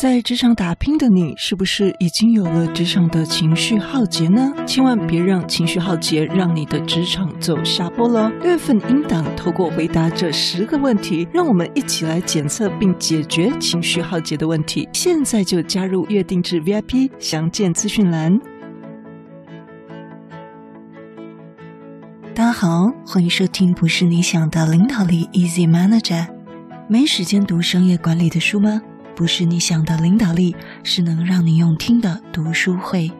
在职场打拼的你，是不是已经有了职场的情绪浩劫呢？千万别让情绪浩劫让你的职场走下坡了。六月份应档透过回答这十个问题，让我们一起来检测并解决情绪浩劫的问题。现在就加入月定制 VIP，详见资讯栏。大家好，欢迎收听不是你想的领导力 Easy Manager。没时间读商业管理的书吗？不是你想的领导力，是能让你用听的读书会。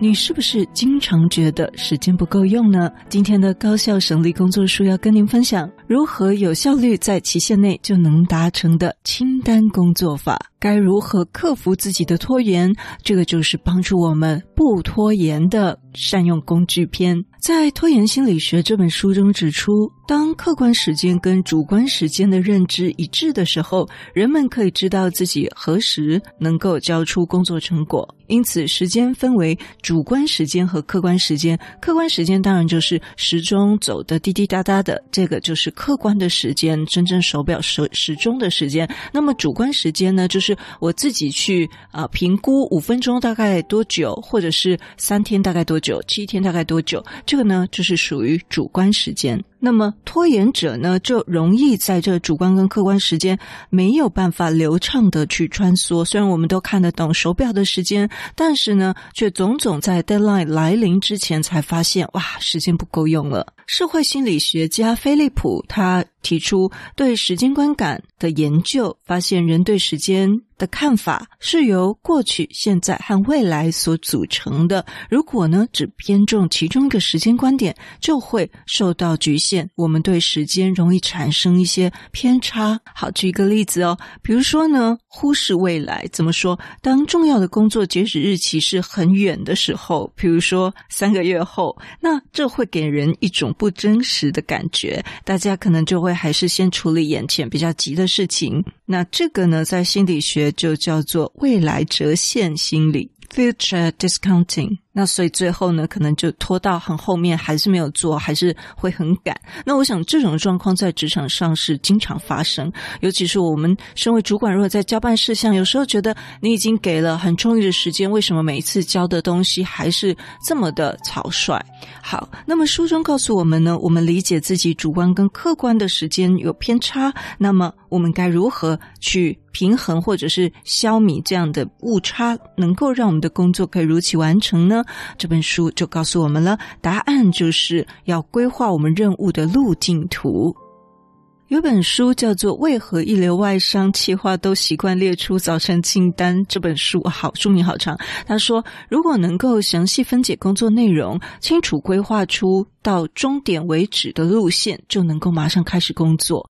你是不是经常觉得时间不够用呢？今天的高效省力工作书要跟您分享如何有效率在期限内就能达成的清单工作法。该如何克服自己的拖延？这个就是帮助我们不拖延的善用工具篇。在《拖延心理学》这本书中指出，当客观时间跟主观时间的认知一致的时候，人们可以知道自己何时能够交出工作成果。因此，时间分为主观时间和客观时间。客观时间当然就是时钟走得滴滴答答的，这个就是客观的时间，真正手表时时钟的时间。那么，主观时间呢，就是我自己去啊评估五分钟大概多久，或者是三天大概多久，七天大概多久。这个呢，就是属于主观时间。那么拖延者呢，就容易在这主观跟客观时间没有办法流畅的去穿梭。虽然我们都看得懂手表的时间，但是呢，却总总在 deadline 来临之前才发现，哇，时间不够用了。社会心理学家菲利普他提出对时间观感的研究，发现人对时间的看法是由过去、现在和未来所组成的。如果呢，只偏重其中一个时间观点，就会受到局限。我们对时间容易产生一些偏差。好，举一个例子哦，比如说呢，忽视未来。怎么说？当重要的工作截止日期是很远的时候，比如说三个月后，那这会给人一种不真实的感觉。大家可能就会还是先处理眼前比较急的事情。那这个呢，在心理学就叫做未来折现心理 （future discounting）。那所以最后呢，可能就拖到很后面，还是没有做，还是会很赶。那我想这种状况在职场上是经常发生，尤其是我们身为主管，如果在交办事项，有时候觉得你已经给了很充裕的时间，为什么每一次交的东西还是这么的草率？好，那么书中告诉我们呢，我们理解自己主观跟客观的时间有偏差，那么我们该如何去平衡或者是消弭这样的误差，能够让我们的工作可以如期完成呢？这本书就告诉我们了，答案就是要规划我们任务的路径图。有本书叫做《为何一流外商企划都习惯列出早晨清单》，这本书好，书名好长。他说，如果能够详细分解工作内容，清楚规划出到终点为止的路线，就能够马上开始工作。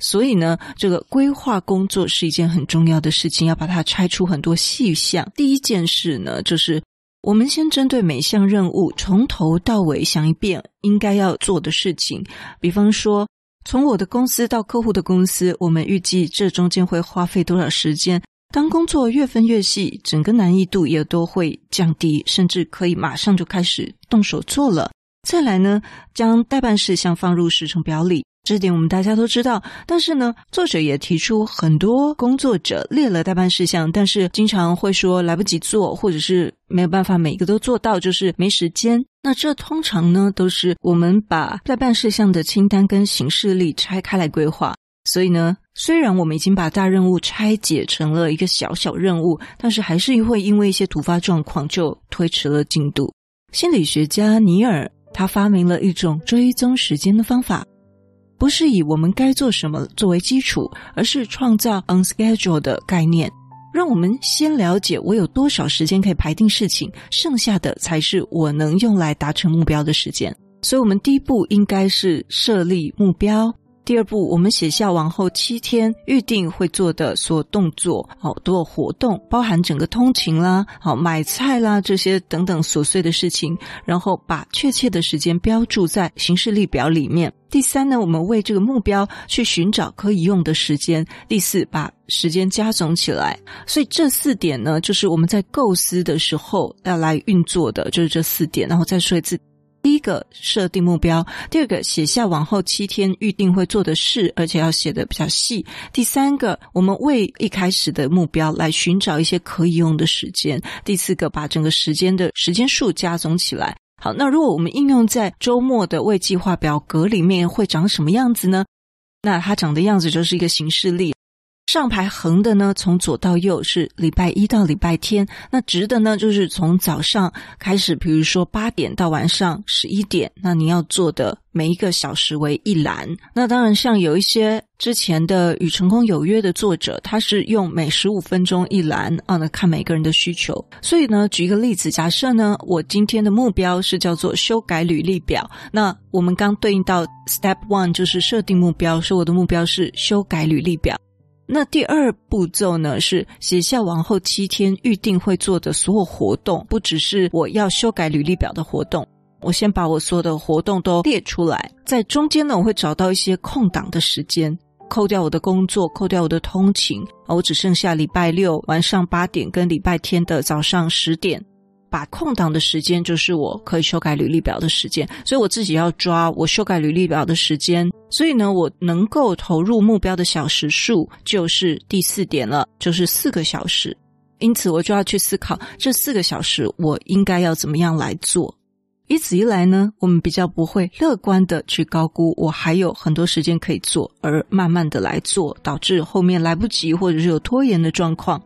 所以呢，这个规划工作是一件很重要的事情，要把它拆出很多细项。第一件事呢，就是。我们先针对每项任务从头到尾想一遍应该要做的事情，比方说，从我的公司到客户的公司，我们预计这中间会花费多少时间。当工作越分越细，整个难易度也都会降低，甚至可以马上就开始动手做了。再来呢，将待办事项放入时程表里。这点我们大家都知道，但是呢，作者也提出很多工作者列了待办事项，但是经常会说来不及做，或者是没有办法每一个都做到，就是没时间。那这通常呢，都是我们把待办事项的清单跟行事历拆开来规划。所以呢，虽然我们已经把大任务拆解成了一个小小任务，但是还是会因为一些突发状况就推迟了进度。心理学家尼尔他发明了一种追踪时间的方法。不是以我们该做什么作为基础，而是创造 on schedule 的概念，让我们先了解我有多少时间可以排定事情，剩下的才是我能用来达成目标的时间。所以，我们第一步应该是设立目标。第二步，我们写下往后七天预定会做的所有动作，好多活动，包含整个通勤啦，好买菜啦这些等等琐碎的事情，然后把确切的时间标注在行事历表里面。第三呢，我们为这个目标去寻找可以用的时间。第四，把时间加总起来。所以这四点呢，就是我们在构思的时候要来运作的，就是这四点。然后再说一次。一个设定目标，第二个写下往后七天预定会做的事，而且要写的比较细。第三个，我们为一开始的目标来寻找一些可以用的时间。第四个，把整个时间的时间数加总起来。好，那如果我们应用在周末的未计划表格里面，会长什么样子呢？那它长的样子就是一个形式例。上排横的呢，从左到右是礼拜一到礼拜天。那直的呢，就是从早上开始，比如说八点到晚上十一点。那你要做的每一个小时为一栏。那当然，像有一些之前的《与成功有约》的作者，他是用每十五分钟一栏啊，那看每个人的需求。所以呢，举一个例子，假设呢，我今天的目标是叫做修改履历表。那我们刚对应到 Step One 就是设定目标，说我的目标是修改履历表。那第二步骤呢，是写下往后七天预定会做的所有活动，不只是我要修改履历表的活动。我先把我所有的活动都列出来，在中间呢，我会找到一些空档的时间，扣掉我的工作，扣掉我的通勤，我只剩下礼拜六晚上八点跟礼拜天的早上十点。把空档的时间就是我可以修改履历表的时间，所以我自己要抓我修改履历表的时间。所以呢，我能够投入目标的小时数就是第四点了，就是四个小时。因此，我就要去思考这四个小时我应该要怎么样来做。以此一来呢，我们比较不会乐观的去高估我还有很多时间可以做，而慢慢的来做，导致后面来不及或者是有拖延的状况。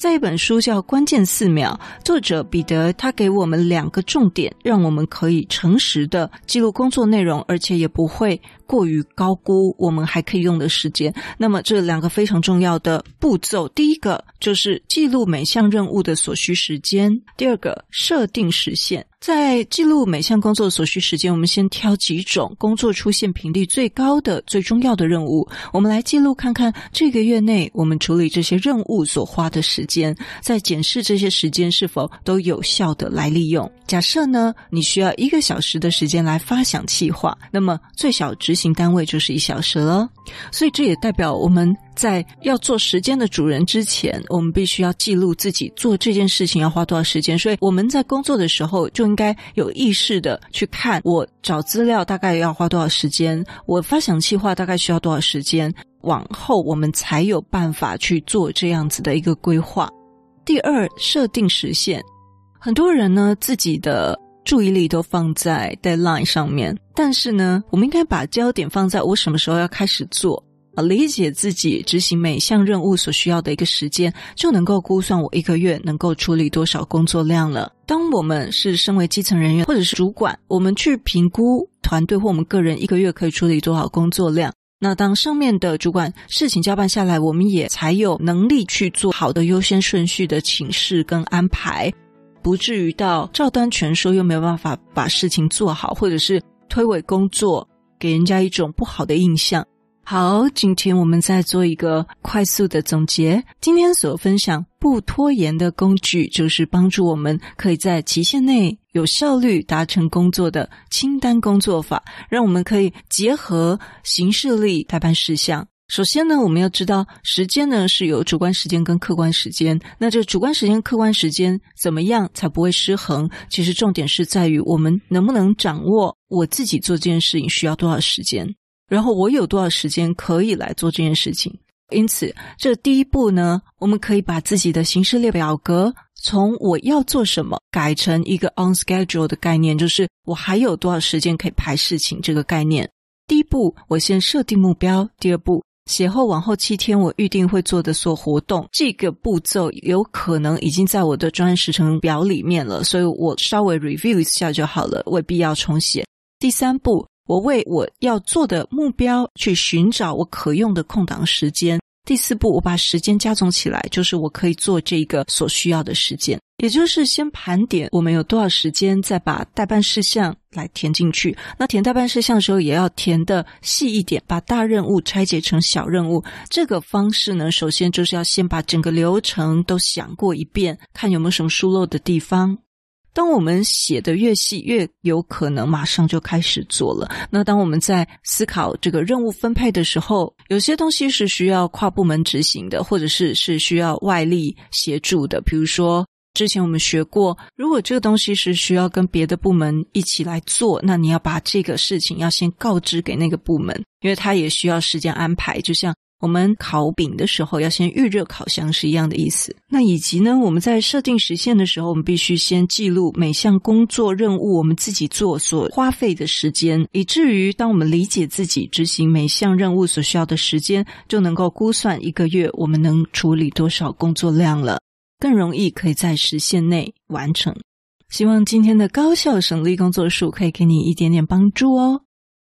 在一本书叫《关键四秒》，作者彼得他给我们两个重点，让我们可以诚实的记录工作内容，而且也不会过于高估我们还可以用的时间。那么这两个非常重要的步骤，第一个就是记录每项任务的所需时间，第二个设定时限。在记录每项工作所需时间，我们先挑几种工作出现频率最高的、最重要的任务，我们来记录看看这个月内我们处理这些任务所花的时间，再检视这些时间是否都有效的来利用。假设呢，你需要一个小时的时间来发想计划，那么最小执行单位就是一小时了。所以这也代表我们在要做时间的主人之前，我们必须要记录自己做这件事情要花多少时间。所以我们在工作的时候就应该有意识的去看，我找资料大概要花多少时间，我发想计划大概需要多少时间，往后我们才有办法去做这样子的一个规划。第二，设定时限。很多人呢，自己的注意力都放在 deadline 上面，但是呢，我们应该把焦点放在我什么时候要开始做。啊，理解自己执行每项任务所需要的一个时间，就能够估算我一个月能够处理多少工作量了。当我们是身为基层人员或者是主管，我们去评估团队或我们个人一个月可以处理多少工作量。那当上面的主管事情交办下来，我们也才有能力去做好的优先顺序的请示跟安排，不至于到照单全收又没有办法把事情做好，或者是推诿工作，给人家一种不好的印象。好，今天我们再做一个快速的总结。今天所分享不拖延的工具，就是帮助我们可以在期限内有效率达成工作的清单工作法，让我们可以结合行事历待办事项。首先呢，我们要知道时间呢是有主观时间跟客观时间。那这主观时间、客观时间怎么样才不会失衡？其实重点是在于我们能不能掌握我自己做这件事情需要多少时间。然后我有多少时间可以来做这件事情？因此，这第一步呢，我们可以把自己的行事列表格从我要做什么改成一个 on schedule 的概念，就是我还有多少时间可以排事情这个概念。第一步，我先设定目标；第二步，写后往后七天我预定会做的所活动。这个步骤有可能已经在我的专案时程表里面了，所以我稍微 review 一下就好了，未必要重写。第三步。我为我要做的目标去寻找我可用的空档时间。第四步，我把时间加总起来，就是我可以做这个所需要的时间。也就是先盘点我们有多少时间，再把待办事项来填进去。那填待办事项的时候，也要填的细一点，把大任务拆解成小任务。这个方式呢，首先就是要先把整个流程都想过一遍，看有没有什么疏漏的地方。当我们写的越细，越有可能马上就开始做了。那当我们在思考这个任务分配的时候，有些东西是需要跨部门执行的，或者是是需要外力协助的。比如说，之前我们学过，如果这个东西是需要跟别的部门一起来做，那你要把这个事情要先告知给那个部门，因为他也需要时间安排，就像。我们烤饼的时候要先预热烤箱是一样的意思。那以及呢，我们在设定时限的时候，我们必须先记录每项工作任务我们自己做所花费的时间，以至于当我们理解自己执行每项任务所需要的时间，就能够估算一个月我们能处理多少工作量了，更容易可以在时限内完成。希望今天的高效省力工作术可以给你一点点帮助哦。